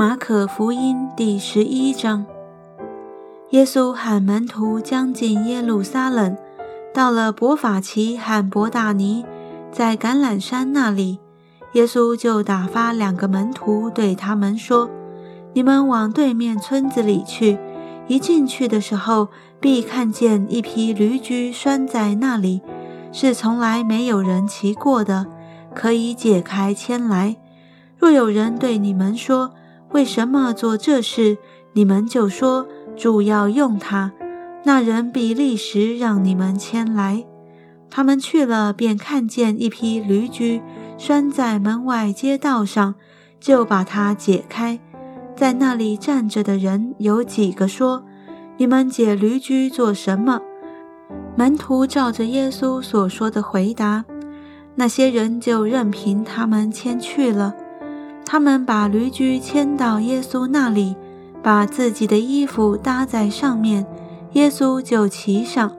马可福音第十一章，耶稣喊门徒将近耶路撒冷，到了伯法奇和伯大尼，在橄榄山那里，耶稣就打发两个门徒对他们说：“你们往对面村子里去，一进去的时候，必看见一匹驴驹拴在那里，是从来没有人骑过的，可以解开牵来。若有人对你们说，为什么做这事？你们就说主要用他。那人比利时让你们牵来。他们去了，便看见一匹驴驹拴在门外街道上，就把它解开。在那里站着的人有几个说：“你们解驴驹做什么？”门徒照着耶稣所说的回答，那些人就任凭他们牵去了。他们把驴驹牵到耶稣那里，把自己的衣服搭在上面，耶稣就骑上。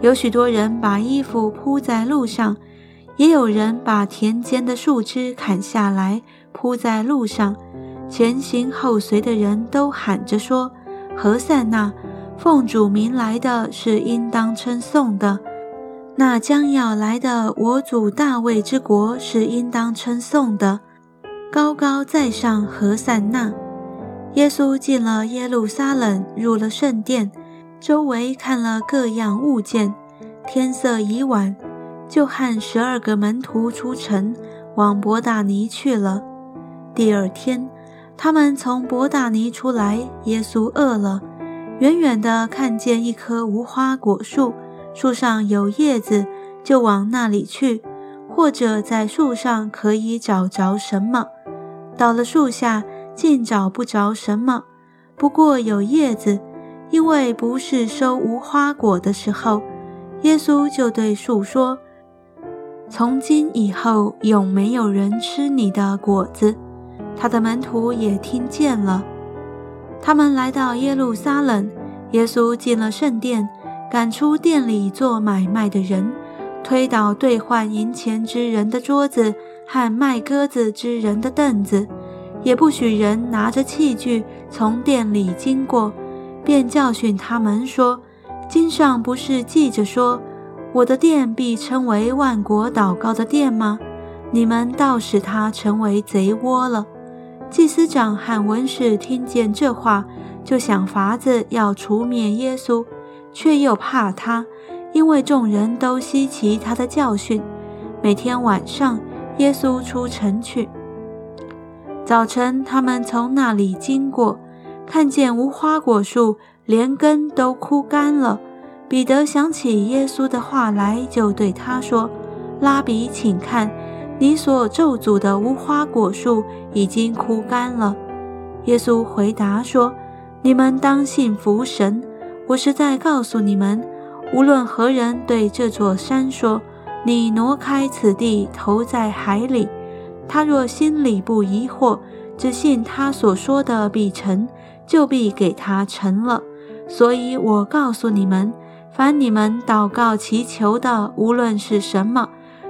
有许多人把衣服铺在路上，也有人把田间的树枝砍下来铺在路上。前行后随的人都喊着说：“何塞那，奉主名来的是应当称颂的；那将要来的我主大卫之国是应当称颂的。”高高在上，何塞那。耶稣进了耶路撒冷，入了圣殿，周围看了各样物件。天色已晚，就和十二个门徒出城，往伯大尼去了。第二天，他们从伯大尼出来，耶稣饿了，远远地看见一棵无花果树，树上有叶子，就往那里去，或者在树上可以找着什么。到了树下，竟找不着什么，不过有叶子，因为不是收无花果的时候。耶稣就对树说：“从今以后，永没有人吃你的果子。”他的门徒也听见了。他们来到耶路撒冷，耶稣进了圣殿，赶出店里做买卖的人，推倒兑换银钱之人的桌子。和卖鸽子之人的凳子，也不许人拿着器具从店里经过，便教训他们说：“经上不是记着说，我的殿必称为万国祷告的殿吗？你们倒使它成为贼窝了。”祭司长和文士听见这话，就想法子要除灭耶稣，却又怕他，因为众人都稀奇他的教训。每天晚上。耶稣出城去。早晨，他们从那里经过，看见无花果树连根都枯干了。彼得想起耶稣的话来，就对他说：“拉比，请看，你所咒诅的无花果树已经枯干了。”耶稣回答说：“你们当信服神。我是在告诉你们，无论何人对这座山说。”你挪开此地，投在海里。他若心里不疑惑，只信他所说的必成，就必给他成了。所以我告诉你们，凡你们祷告祈求的，无论是什么，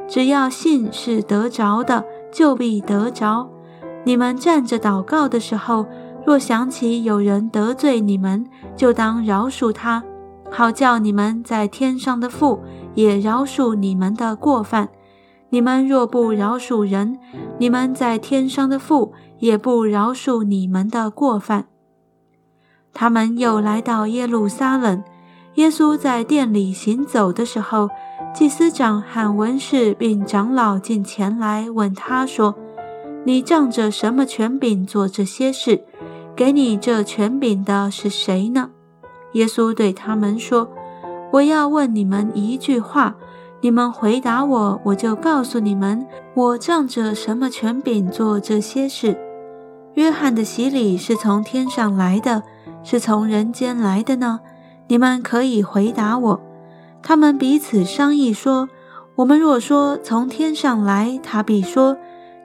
只要信是得着的，就必得着。你们站着祷告的时候，若想起有人得罪你们，就当饶恕他，好叫你们在天上的父。也饶恕你们的过犯。你们若不饶恕人，你们在天上的父也不饶恕你们的过犯。他们又来到耶路撒冷。耶稣在店里行走的时候，祭司长和文士并长老进前来问他说：“你仗着什么权柄做这些事？给你这权柄的是谁呢？”耶稣对他们说。我要问你们一句话，你们回答我，我就告诉你们，我仗着什么权柄做这些事。约翰的洗礼是从天上来的，是从人间来的呢？你们可以回答我。他们彼此商议说：“我们若说从天上来，他必说，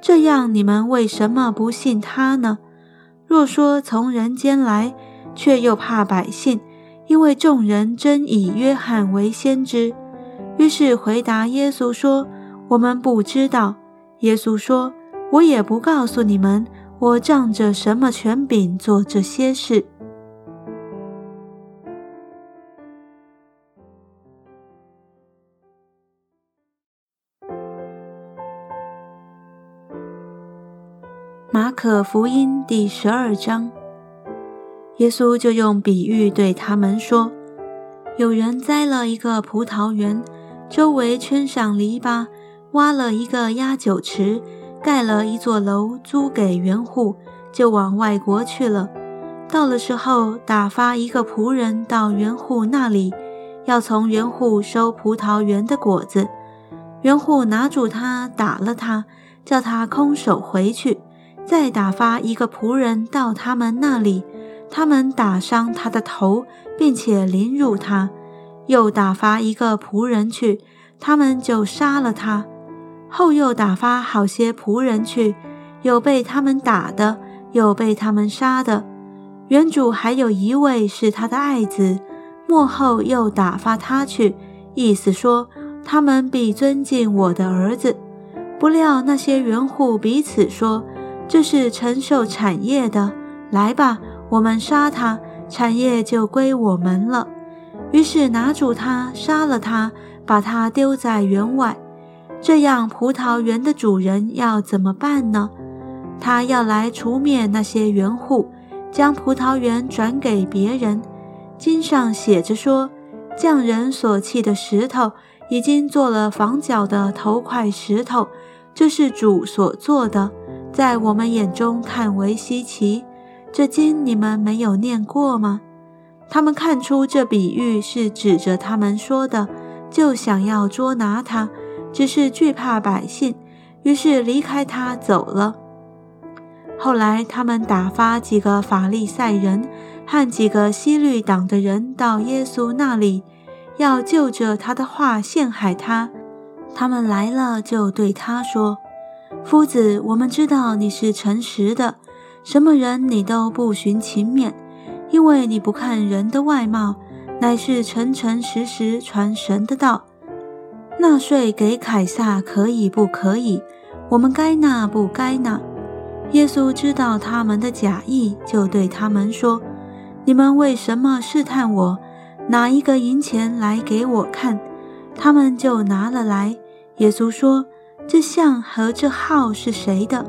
这样你们为什么不信他呢？若说从人间来，却又怕百姓。”因为众人真以约翰为先知，于是回答耶稣说：“我们不知道。”耶稣说：“我也不告诉你们，我仗着什么权柄做这些事？”马可福音第十二章，耶稣就用比喻对他们说：“有人栽了一个葡萄园，周围圈上篱笆，挖了一个压酒池，盖了一座楼，租给园户，就往外国去了。到了时候，打发一个仆人到园户那里，要从园户收葡萄园的果子。园户拿住他，打了他，叫他空手回去。”再打发一个仆人到他们那里，他们打伤他的头，并且凌辱他；又打发一个仆人去，他们就杀了他；后又打发好些仆人去，有被他们打的，有被他们杀的。原主还有一位是他的爱子，末后又打发他去，意思说他们必尊敬我的儿子。不料那些园户彼此说。这是承受产业的，来吧，我们杀他，产业就归我们了。于是拿住他，杀了他，把他丢在园外。这样，葡萄园的主人要怎么办呢？他要来除灭那些园户，将葡萄园转给别人。经上写着说，匠人所砌的石头，已经做了房角的头块石头，这是主所做的。在我们眼中看为稀奇，这经你们没有念过吗？他们看出这比喻是指着他们说的，就想要捉拿他，只是惧怕百姓，于是离开他走了。后来他们打发几个法利赛人和几个西律党的人到耶稣那里，要就着他的话陷害他。他们来了，就对他说。夫子，我们知道你是诚实的，什么人你都不寻情面，因为你不看人的外貌，乃是诚诚实实传神的道。纳税给凯撒可以不可以？我们该纳不该纳？耶稣知道他们的假意，就对他们说：“你们为什么试探我？拿一个银钱来给我看。”他们就拿了来。耶稣说。这像和这号是谁的？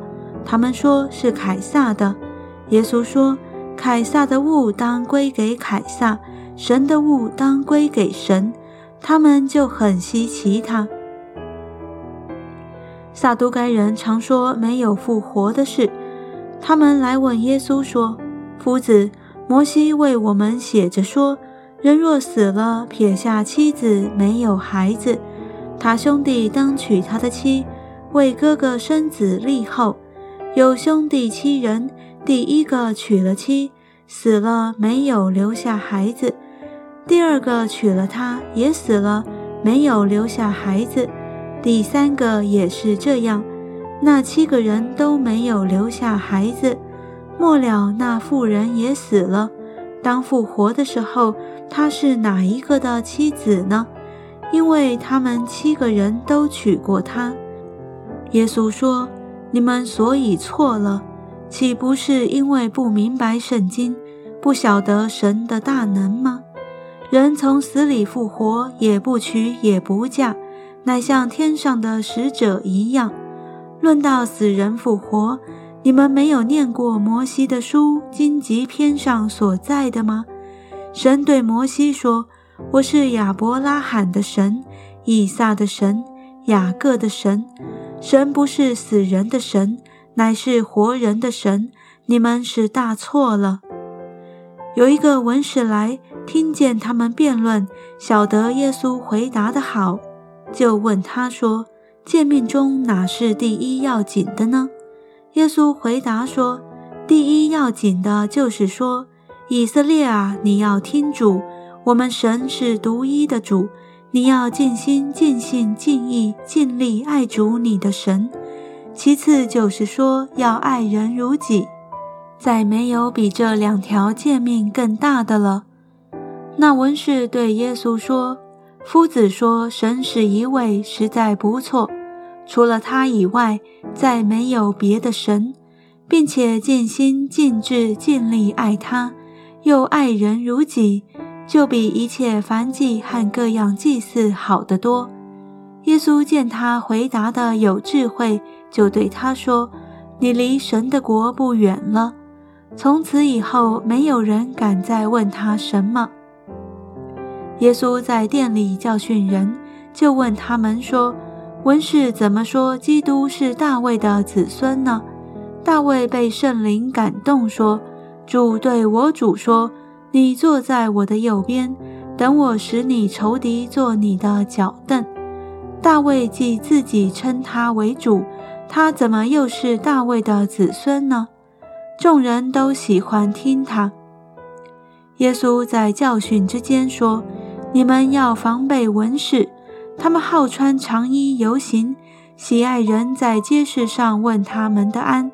他们说是凯撒的。耶稣说：“凯撒的物当归给凯撒，神的物当归给神。”他们就很稀奇他。撒都该人常说没有复活的事，他们来问耶稣说：“夫子，摩西为我们写着说，人若死了，撇下妻子，没有孩子。”他兄弟当娶他的妻，为哥哥生子立后。有兄弟七人，第一个娶了妻，死了没有留下孩子；第二个娶了她，也死了没有留下孩子；第三个也是这样。那七个人都没有留下孩子。末了，那妇人也死了。当复活的时候，她是哪一个的妻子呢？因为他们七个人都娶过她，耶稣说：“你们所以错了，岂不是因为不明白圣经，不晓得神的大能吗？人从死里复活，也不娶也不嫁，乃像天上的使者一样。论到死人复活，你们没有念过摩西的书荆棘篇上所在的吗？神对摩西说。”我是亚伯拉罕的神，以撒的神，雅各的神。神不是死人的神，乃是活人的神。你们是大错了。有一个文士来，听见他们辩论，晓得耶稣回答的好，就问他说：“诫命中哪是第一要紧的呢？”耶稣回答说：“第一要紧的就是说，以色列啊，你要听主。”我们神是独一的主，你要尽心、尽性、尽意、尽力爱主你的神。其次就是说要爱人如己，再没有比这两条诫命更大的了。那文士对耶稣说：“夫子说神是一位，实在不错。除了他以外，再没有别的神。并且尽心尽智尽力爱他，又爱人如己，就比一切凡祭和各样祭祀好得多。耶稣见他回答的有智慧，就对他说：“你离神的国不远了。”从此以后，没有人敢再问他什么。耶稣在殿里教训人，就问他们说：“文士怎么说基督是大卫的子孙呢？”大卫被圣灵感动说：“主对我主说，你坐在我的右边，等我使你仇敌做你的脚凳。”大卫既自己称他为主，他怎么又是大卫的子孙呢？众人都喜欢听他。耶稣在教训之间说。你们要防备文士，他们好穿长衣游行，喜爱人在街市上问他们的安，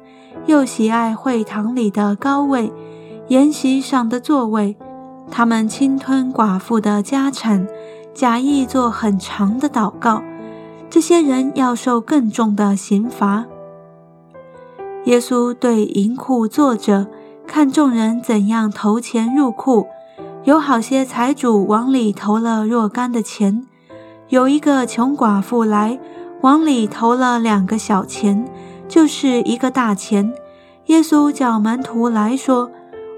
又喜爱会堂里的高位、筵席上的座位。他们侵吞寡妇的家产，假意做很长的祷告。这些人要受更重的刑罚。耶稣对银库坐着，看众人怎样投钱入库。有好些财主往里投了若干的钱，有一个穷寡妇来往里投了两个小钱，就是一个大钱。耶稣叫门徒来说：“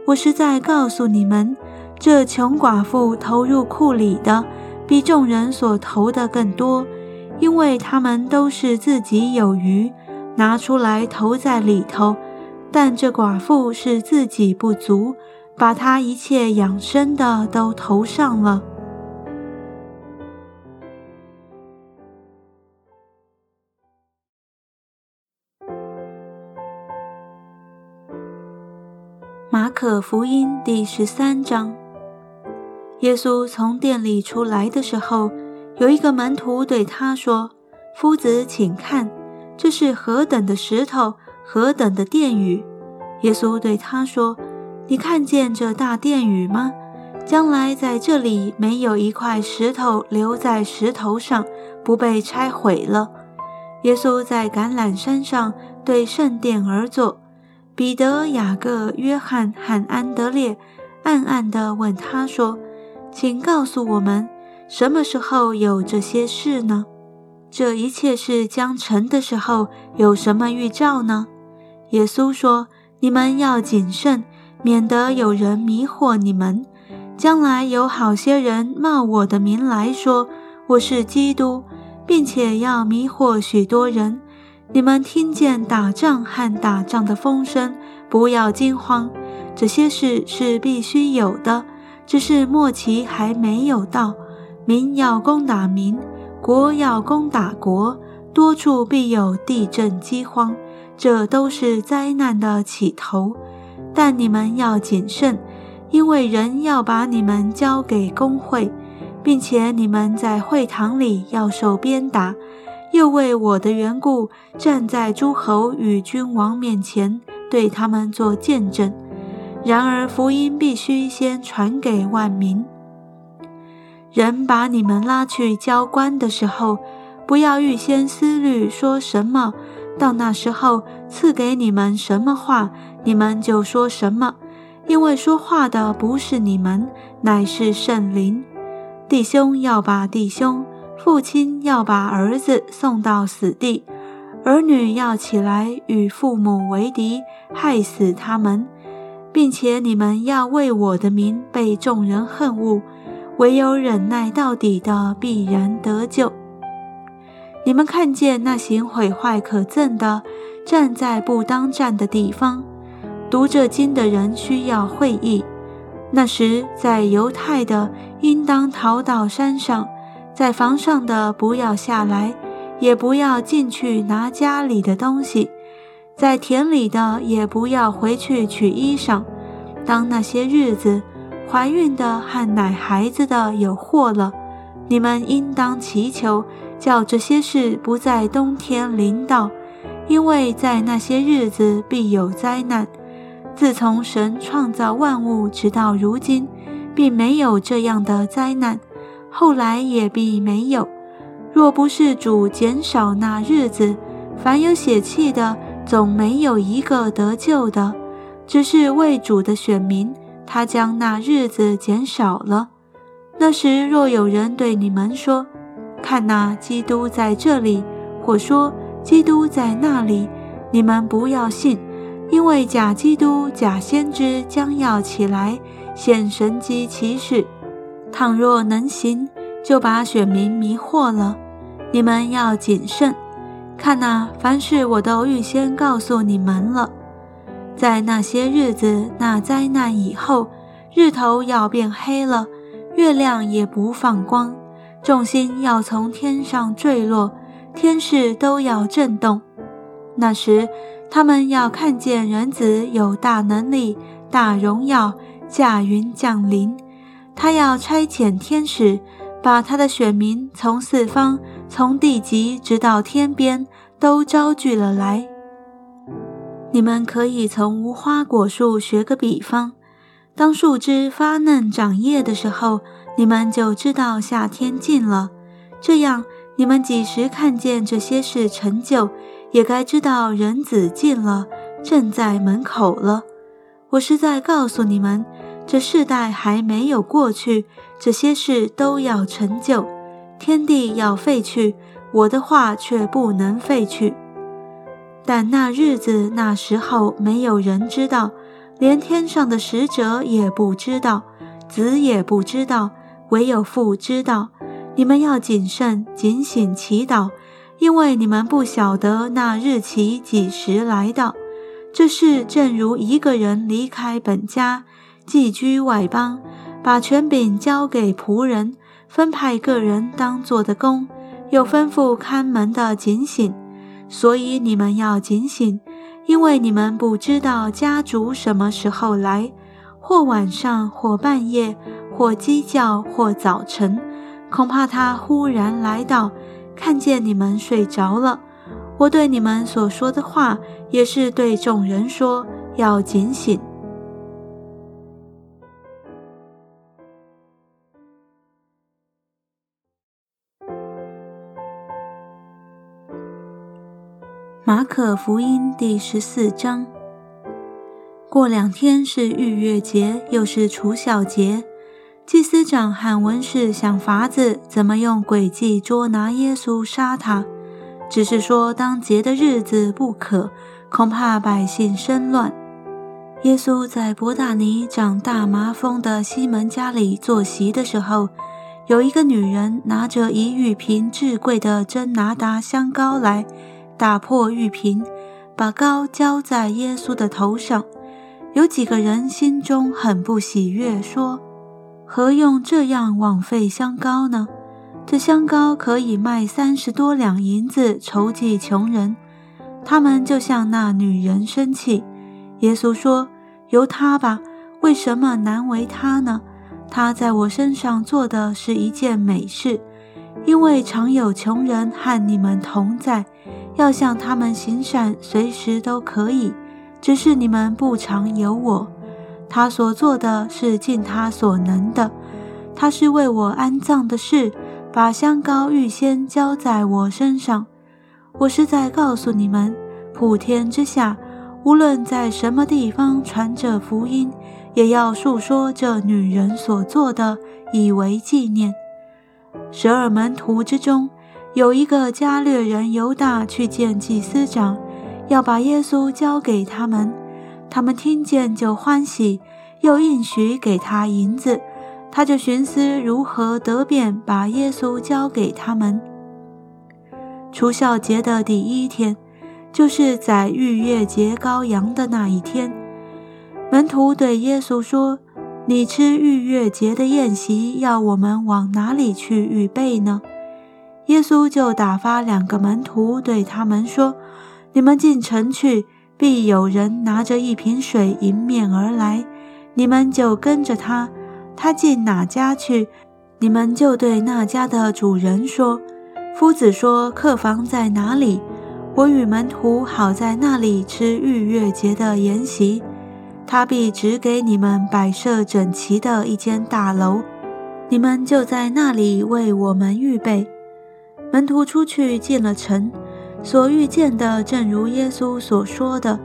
我是在告诉你们，这穷寡妇投入库里的，比众人所投的更多，因为他们都是自己有余，拿出来投在里头；但这寡妇是自己不足。”把她一切养生的都投上了。福音第十三章，耶稣从店里出来的时候，有一个门徒对他说：“夫子，请看，这是何等的石头，何等的殿宇！”耶稣对他说。你看见这大殿宇吗？将来在这里没有一块石头留在石头上不被拆毁了。耶稣在橄榄山上对圣殿而坐，彼得、雅各、约翰和安德烈暗暗地问他说：“请告诉我们，什么时候有这些事呢？这一切事将成的时候有什么预兆呢？”耶稣说：“你们要谨慎。”免得有人迷惑你们，将来有好些人冒我的名来说我是基督，并且要迷惑许多人。你们听见打仗和打仗的风声，不要惊慌。这些事是必须有的，只是末期还没有到。民要攻打民，国要攻打国，多处必有地震饥荒，这都是灾难的起头。但你们要谨慎，因为人要把你们交给工会，并且你们在会堂里要受鞭打，又为我的缘故站在诸侯与君王面前，对他们做见证。然而福音必须先传给万民。人把你们拉去交官的时候，不要预先思虑说什么，到那时候赐给你们什么话。你们就说什么？因为说话的不是你们，乃是圣灵。弟兄要把弟兄，父亲要把儿子送到死地，儿女要起来与父母为敌，害死他们，并且你们要为我的名被众人恨恶。唯有忍耐到底的，必然得救。你们看见那行毁坏可憎的，站在不当站的地方。读这经的人需要会意。那时，在犹太的应当逃到山上，在房上的不要下来，也不要进去拿家里的东西；在田里的也不要回去取衣裳。当那些日子，怀孕的和奶孩子的有祸了，你们应当祈求，叫这些事不在冬天临到，因为在那些日子必有灾难。自从神创造万物直到如今，并没有这样的灾难，后来也必没有。若不是主减少那日子，凡有血气的总没有一个得救的，只是为主的选民，他将那日子减少了。那时若有人对你们说：“看那基督在这里”，或说：“基督在那里”，你们不要信，因为假基督、假先知将要起来显神机奇事。倘若能行，就把选民迷惑了。你们要谨慎，看呐，凡事我都预先告诉你们了。在那些日子，那灾难以后，日头要变黑了，月亮也不放光，众星要从天上坠落，天势都要震动。那时，他们要看见人子有大能力、大荣耀，驾云降临。他要差遣天使。把他的选民从四方、从地极直到天边都招聚了来。你们可以从无花果树学个比方：当树枝发嫩长叶的时候，你们就知道夏天近了。这样，你们几时看见这些事成就，也该知道人子近了，正在门口了。我是在告诉你们。这世代还没有过去，这些事都要成就。天地要废去，我的话却不能废去。但那日子、那时候，没有人知道，连天上的使者也不知道，子也不知道，唯有父知道。你们要谨慎、警醒、祈祷，因为你们不晓得那日期几时来到。这事正如一个人离开本家。寄居外邦，把权柄交给仆人，分派个人当做的工，又吩咐看门的警醒。所以你们要警醒，因为你们不知道家主什么时候来，或晚上，或半夜，或鸡叫，或早晨。恐怕他忽然来到，看见你们睡着了。我对你们所说的话，也是对众人说，要警醒。马可福音第十四章。过两天是逾越节，又是除小节。祭司长和文士想法子，怎么用诡计捉拿耶稣，杀他。只是说当节的日子不可，恐怕百姓生乱。耶稣在伯大尼长大麻风的西门家里坐席的时候，有一个女人拿着一玉瓶至贵的真拿达香膏来。打破玉瓶，把膏浇在耶稣的头上。有几个人心中很不喜悦，说：“何用这样枉费香膏呢？这香膏可以卖三十多两银子筹济穷人。”他们就向那女人生气。耶稣说：“由他吧，为什么难为他呢？他在我身上做的是一件美事，因为常有穷人和你们同在。”要向他们行善，随时都可以，只是你们不常有我。他所做的是尽他所能的，他是为我安葬的事，把香膏预先浇在我身上。我是在告诉你们，普天之下，无论在什么地方传着福音，也要述说这女人所做的，以为纪念。十二门徒之中。有一个加略人犹大去见祭司长，要把耶稣交给他们。他们听见就欢喜，又应许给他银子。他就寻思如何得便把耶稣交给他们。除孝节的第一天，就是在逾越节羔羊的那一天。门徒对耶稣说：“你吃逾越节的宴席，要我们往哪里去预备呢？”耶稣就打发两个门徒，对他们说：“你们进城去，必有人拿着一瓶水迎面而来，你们就跟着他。他进哪家去，你们就对那家的主人说：夫子说客房在哪里，我与门徒好在那里吃逾越节的筵席。他必指给你们摆设整齐的一间大楼，你们就在那里为我们预备。”门徒出去进了城，所遇见的正如耶稣所说的，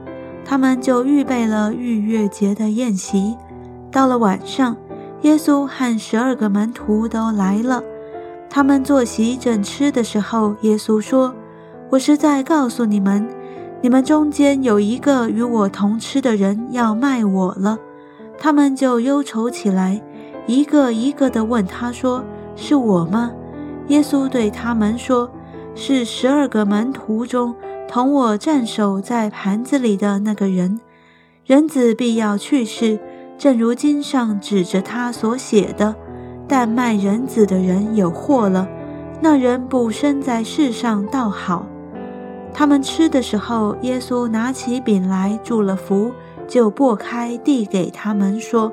他们就预备了逾越节的宴席。到了晚上，耶稣和十二个门徒都来了。他们坐席正吃的时候，耶稣说：“我是在告诉你们，你们中间有一个与我同吃的人要卖我了。”他们就忧愁起来，一个一个地问他说：“是我吗？”耶稣对他们说。是十二个门徒中同我站守在盘子里的那个人。人子必要去世，正如经上指着他所写的。但卖人子的人有祸了。那人不生在世上倒好。他们吃的时候，耶稣拿起饼来，祝了福，就擘开递给他们，说：“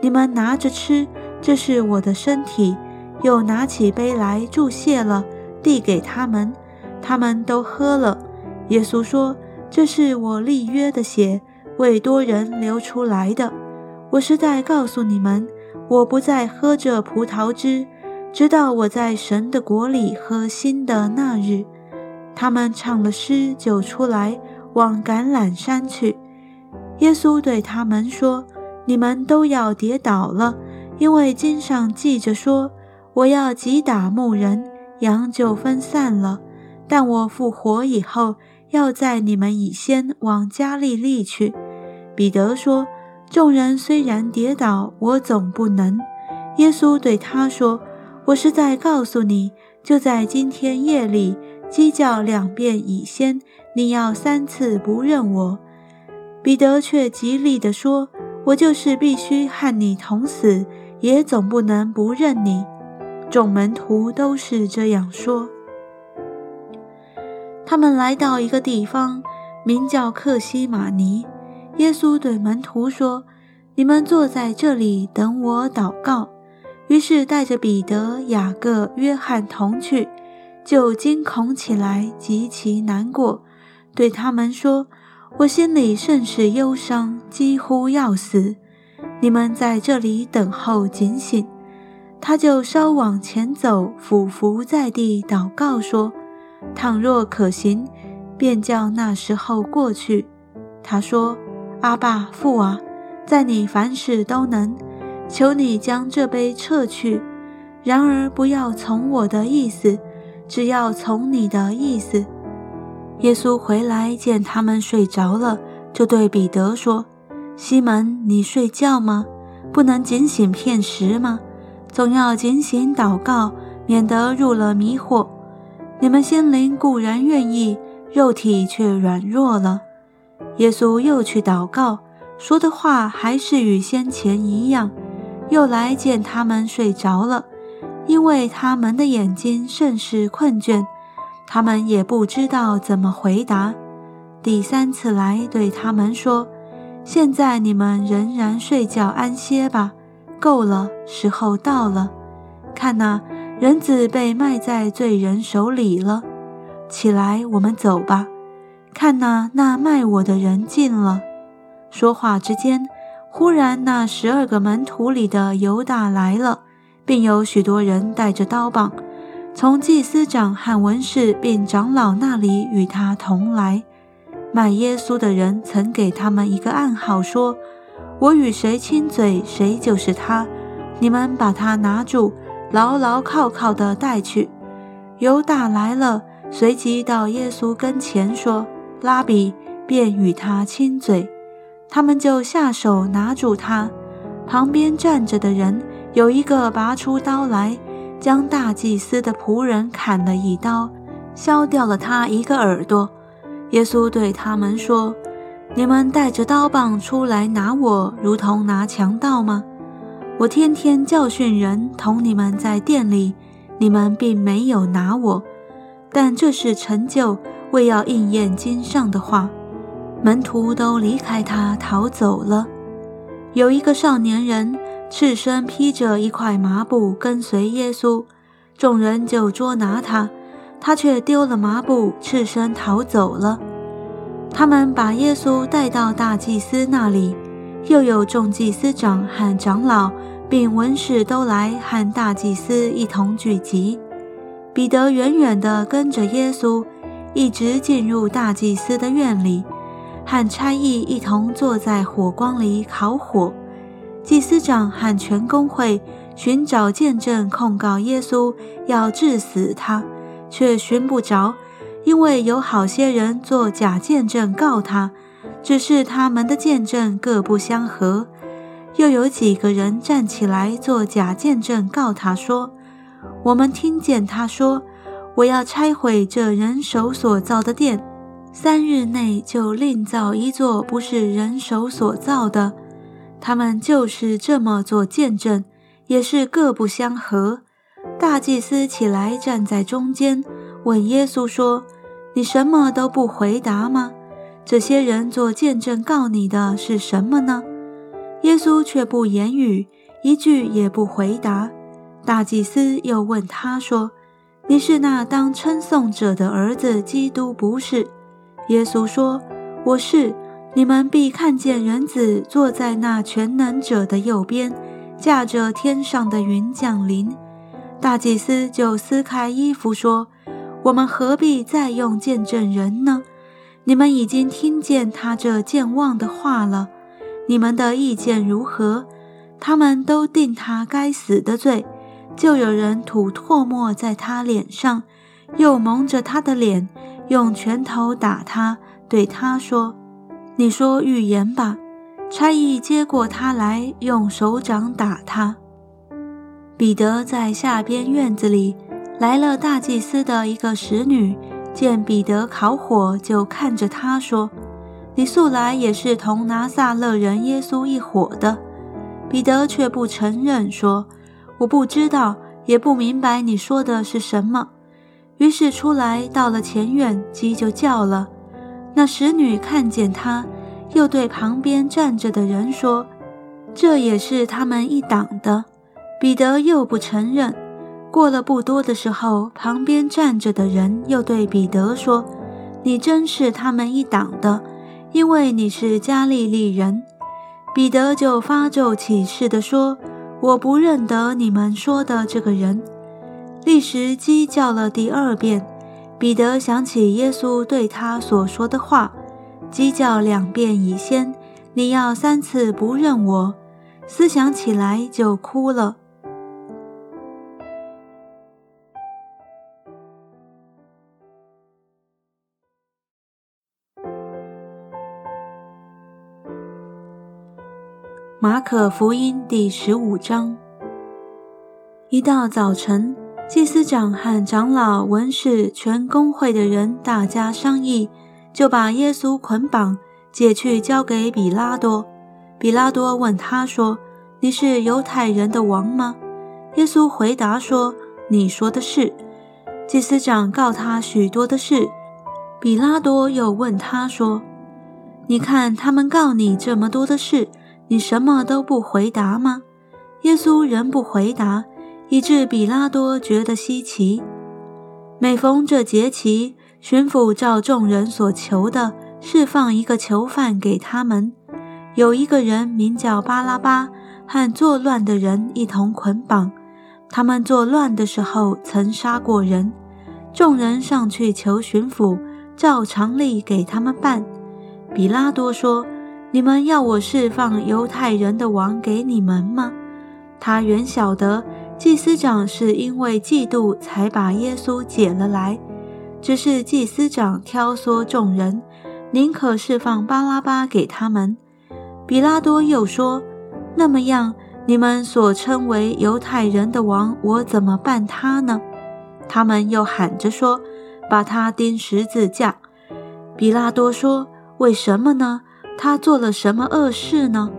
你们拿着吃，这是我的身体。”又拿起杯来，祝谢了。递给他们，他们都喝了。耶稣说：“这是我立约的血，为多人流出来的。我是在告诉你们，我不再喝这葡萄汁，直到我在神的国里喝新的那日。”他们唱了诗，就出来往橄榄山去。耶稣对他们说：“你们都要跌倒了，因为经上记着说：我要击打牧人。”羊就分散了，但我复活以后，要在你们以先往加利利去。彼得说：“众人虽然跌倒，我总不能。”耶稣对他说：“我是在告诉你，就在今天夜里，鸡叫两遍以先，你要三次不认我。”彼得却极力地说：“我就是必须和你同死，也总不能不认你。”众门徒都是这样说。他们来到一个地方，名叫克西马尼。耶稣对门徒说：“你们坐在这里等我祷告。”于是带着彼得、雅各、约翰同去，就惊恐起来，极其难过，对他们说：“我心里甚是忧伤，几乎要死。你们在这里等候警醒。”他就稍往前走，俯伏在地祷告说：“倘若可行，便叫那时候过去。”他说：“阿爸父啊，在你凡事都能，求你将这杯撤去。然而不要从我的意思，只要从你的意思。”耶稣回来见他们睡着了，就对彼得说：“西门，你睡觉吗？不能警醒片时吗？”总要警醒祷告，免得入了迷惑。你们心灵固然愿意，肉体却软弱了。耶稣又去祷告，说的话还是与先前一样。又来见他们睡着了，因为他们的眼睛甚是困倦，他们也不知道怎么回答。第三次来对他们说：“现在你们仍然睡觉安歇吧。”够了，时候到了。看呐，人子被卖在罪人手里了。起来，我们走吧。看呐，那卖我的人进了。说话之间，忽然那十二个门徒里的犹大来了，并有许多人带着刀棒，从祭司长和文士并长老那里与他同来。卖耶稣的人曾给他们一个暗号，说。我与谁亲嘴，谁就是他。你们把他拿住，牢牢靠靠地带去。犹大来了，随即到耶稣跟前说：“拉比，便与他亲嘴。”他们就下手拿住他。旁边站着的人有一个拔出刀来，将大祭司的仆人砍了一刀，削掉了他一个耳朵。耶稣对他们说。你们带着刀棒出来拿我，如同拿强盗吗？我天天教训人，同你们在店里，你们并没有拿我。但这是成就，为要应验经上的话。门徒都离开他逃走了。有一个少年人，赤身披着一块麻布跟随耶稣，众人就捉拿他，他却丢了麻布，赤身逃走了。他们把耶稣带到大祭司那里，又有众祭司长和长老，并文士都来和大祭司一同聚集。彼得远远地跟着耶稣，一直进入大祭司的院里，和差役一同坐在火光里烤火。祭司长和全公会寻找见证控告耶稣，要治死他，却寻不着，因为有好些人做假见证告他，只是他们的见证各不相合。又有几个人站起来做假见证告他说：“我们听见他说，我要拆毁这人手所造的殿，三日内就另造一座不是人手所造的。”他们就是这么做见证，也是各不相合。大祭司起来站在中间，问耶稣说：“你什么都不回答吗？这些人做见证告你的是什么呢？”耶稣却不言语，一句也不回答。大祭司又问他说：“你是那当称颂者的儿子基督不是？”耶稣说：“我是。”你们必看见人子坐在那全能者的右边，驾着天上的云降临。大祭司就撕开衣服说：“我们何必再用见证人呢？你们已经听见他这健忘的话了。你们的意见如何？”他们都定他该死的罪。就有人吐唾沫在他脸上，又蒙着他的脸，用拳头打他，对他说。你说预言吧。差役接过他来，用手掌打他。彼得在下边院子里来了，大祭司的一个使女见彼得烤火，就看着他说：“你素来也是同拿撒勒人耶稣一伙的。”彼得却不承认，说：“我不知道，也不明白你说的是什么。”于是出来到了前院，鸡就叫了。那使女看见他，又对旁边站着的人说：“这也是他们一党的。”彼得又不承认。过了不多的时候，旁边站着的人又对彼得说：“你真是他们一党的，因为你是加利利人。”彼得就发咒起誓地说：“我不认得你们说的这个人。”立时鸡叫了第二遍。彼得想起耶稣对他所说的话：“鸡叫两遍以先，你要三次不认我。”思想起来就哭了。马可福音第十五章，一到早晨。祭司长和长老、文士、全公会的人大家商议，就把耶稣捆绑，解去交给比拉多。比拉多问他说：“你是犹太人的王吗？”耶稣回答说：“你说的是。”祭司长告他许多的事。比拉多又问他说：“你看他们告你这么多的事，你什么都不回答吗？”耶稣仍不回答。以致比拉多觉得稀奇。每逢这节期，巡抚照众人所求的，释放一个囚犯给他们。有一个人名叫巴拉巴，和作乱的人一同捆绑。他们作乱的时候曾杀过人。众人上去求巡抚，照常例给他们办。比拉多说：“你们要我释放犹太人的王给你们吗？”他原晓得。祭司长是因为嫉妒才把耶稣解了来，只是祭司长挑唆众人，宁可释放巴拉巴给他们。比拉多又说：“那么样，你们所称为犹太人的王，我怎么办他呢？”他们又喊着说：“把他钉十字架。”比拉多说：“为什么呢？他做了什么恶事呢？”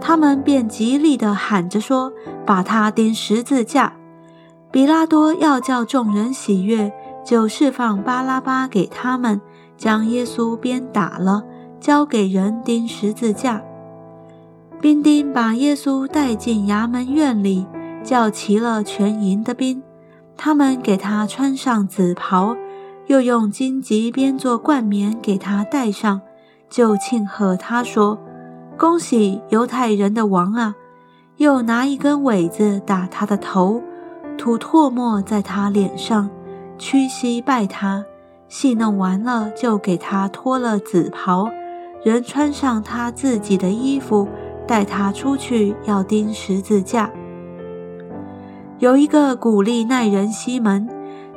他们便极力地喊着说：“把他钉十字架。”比拉多要叫众人喜悦，就释放巴拉巴给他们，将耶稣鞭打了，交给人钉十字架。兵丁把耶稣带进衙门院里，叫齐了全营的兵，他们给他穿上紫袍，又用荆棘编作冠冕给他戴上，就庆贺他说。恭喜犹太人的王啊！又拿一根苇子打他的头，吐唾沫在他脸上，屈膝拜他，戏弄完了，就给他脱了紫袍，人穿上他自己的衣服，带他出去要钉十字架。有一个古利奈人西门，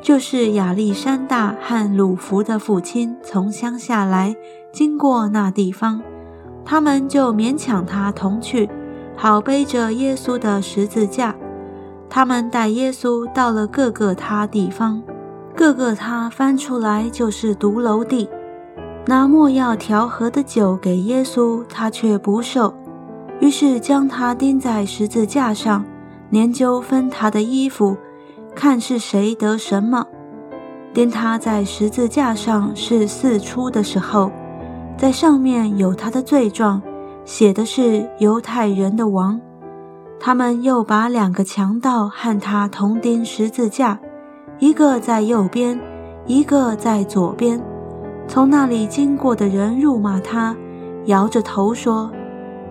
就是亚历山大和鲁弗的父亲，从乡下来，经过那地方，他们就勉强他同去，好背着耶稣的十字架。他们带耶稣到了各个他地方。各个他翻出来就是独楼地，拿莫要调和的酒给耶稣，他却不受，于是将他钉在十字架上，研究分他的衣服，看是谁得什么。钉他在十字架上是四出的时候，在上面有他的罪状，写的是犹太人的王。他们又把两个强盗和他同钉十字架。一个在右边，一个在左边。从那里经过的人辱骂他，摇着头说：“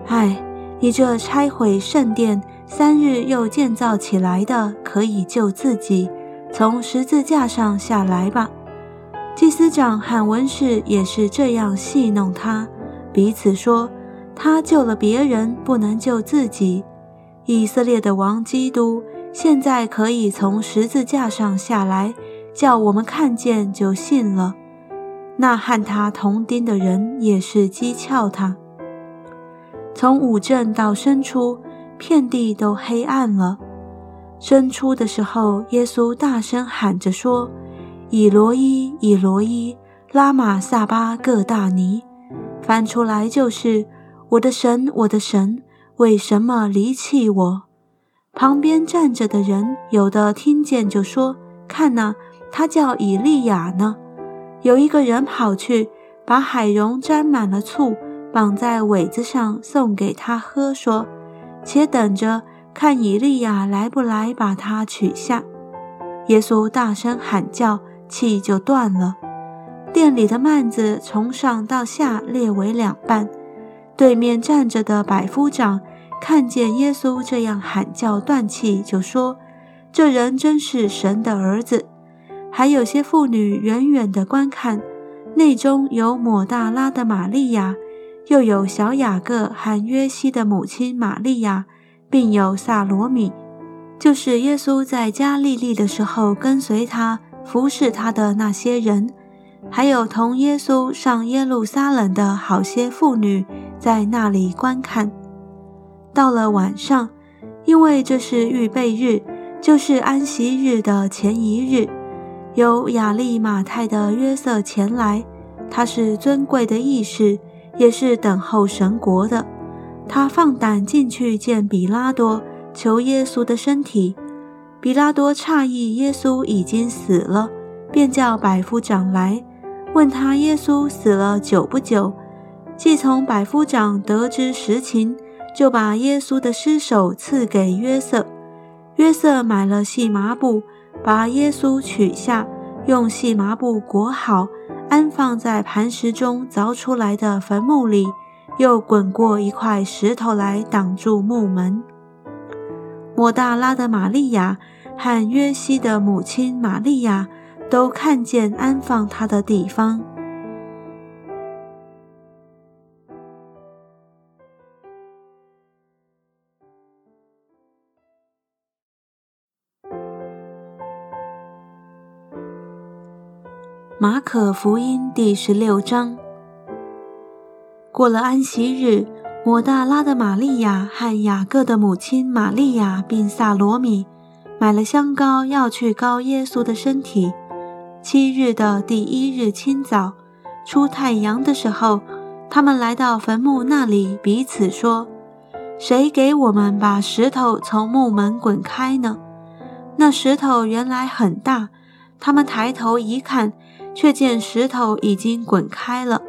唉，你这拆毁圣殿三日又建造起来的，可以救自己，从十字架上下来吧。”祭司长和文士也是这样戏弄他，彼此说：“他救了别人，不能救自己。”以色列的王基督。现在可以从十字架上下来，叫我们看见就信了。那和他同钉的人也是讥诮他。从五正到深处，遍地都黑暗了。深处的时候，耶稣大声喊着说：“以罗伊，以罗伊，拉玛萨巴各大尼。”翻出来就是：“我的神，我的神，为什么离弃我？”旁边站着的人，有的听见就说：“看呐，他叫以利亚呢。”有一个人跑去，把海蓉沾满了醋，绑在苇子上送给他喝，说：“且等着看以利亚来不来，把他取下。”耶稣大声喊叫，气就断了。店里的幔子从上到下裂为两半。对面站着的百夫长。看见耶稣这样喊叫断气，就说：“这人真是神的儿子。”还有些妇女远远地观看，内中有抹大拉的玛利亚，又有小雅各和约西的母亲玛利亚，并有萨罗米，就是耶稣在加利利的时候跟随他、服侍他的那些人，还有同耶稣上耶路撒冷的好些妇女，在那里观看。到了晚上，因为这是预备日，就是安息日的前一日，有亚利马泰的约瑟前来，他是尊贵的义士，也是等候神国的。他放胆进去见比拉多，求耶稣的身体。比拉多诧异耶稣已经死了，便叫百夫长来，问他耶稣死了久不久。既从百夫长得知实情。就把耶稣的尸首赐给约瑟，约瑟买了细麻布，把耶稣取下，用细麻布裹好，安放在磐石中凿出来的坟墓里，又滚过一块石头来挡住墓门。抹大拉的玛利亚和约西的母亲玛利亚都看见安放他的地方。马可福音第十六章。过了安息日，抹大拉的玛利亚和雅各的母亲玛利亚，并萨罗米，买了香膏，要去膏耶稣的身体。七日的第一日清早，出太阳的时候，他们来到坟墓那里，彼此说：“谁给我们把石头从墓门滚开呢？”那石头原来很大，他们抬头一看。却见石头已经滚开了。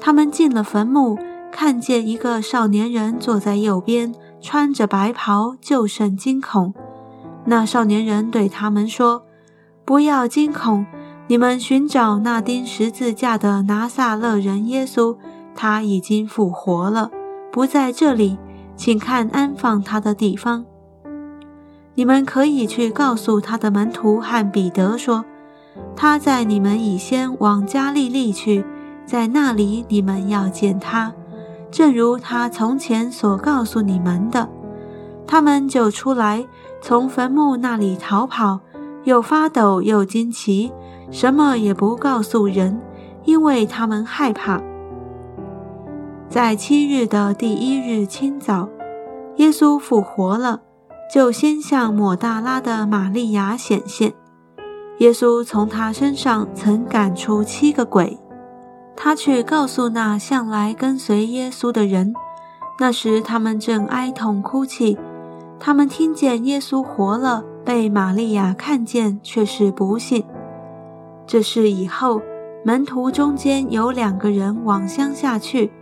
他们进了坟墓，看见一个少年人坐在右边，穿着白袍，就甚惊恐。那少年人对他们说：“不要惊恐，你们寻找那钉十字架的拿撒勒人耶稣，他已经复活了，不在这里，请看安放他的地方。你们可以去告诉他的门徒和彼得说。”他在你们以先往加利利去，在那里你们要见他，正如他从前所告诉你们的。”他们就出来，从坟墓那里逃跑，又发抖又惊奇，什么也不告诉人，因为他们害怕。在七日的第一日清早，耶稣复活了，就先向抹大拉的玛利亚显现。耶稣从他身上曾赶出七个鬼，他去告诉那向来跟随耶稣的人。那时他们正哀痛哭泣。他们听见耶稣活了，被玛利亚看见，却是不信。这事以后，门徒中间有两个人往乡下去，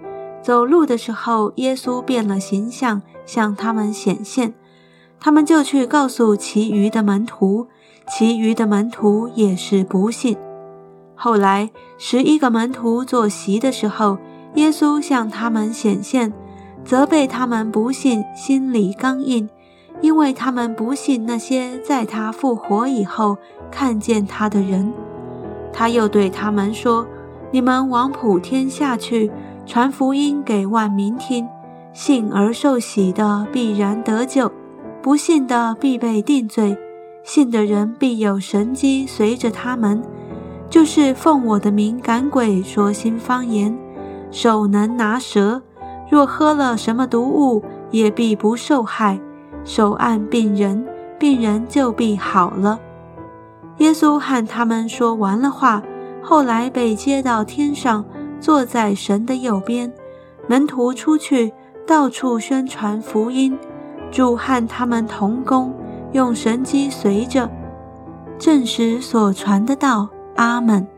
走路的时候，耶稣变了形象，向他们显现。他们就去告诉其余的门徒，其余的门徒也是不信。后来十一个门徒坐席的时候，耶稣向他们显现，责备他们不信，心里刚硬。因为他们不信那些在他复活以后看见他的人，他又对他们说：“你们往普天下去，传福音给万民听。信而受洗的必然得救，不信的必被定罪。信的人必有神机随着他们，就是奉我的名赶鬼，说新方言，手能拿蛇，若喝了什么毒物，也必不受害。”手按病人，病人就必好了。耶稣和他们说完了话，后来被接到天上，坐在神的右边。门徒出去，到处宣传福音。主和他们同工，用神机随着，证实所传的道。阿门。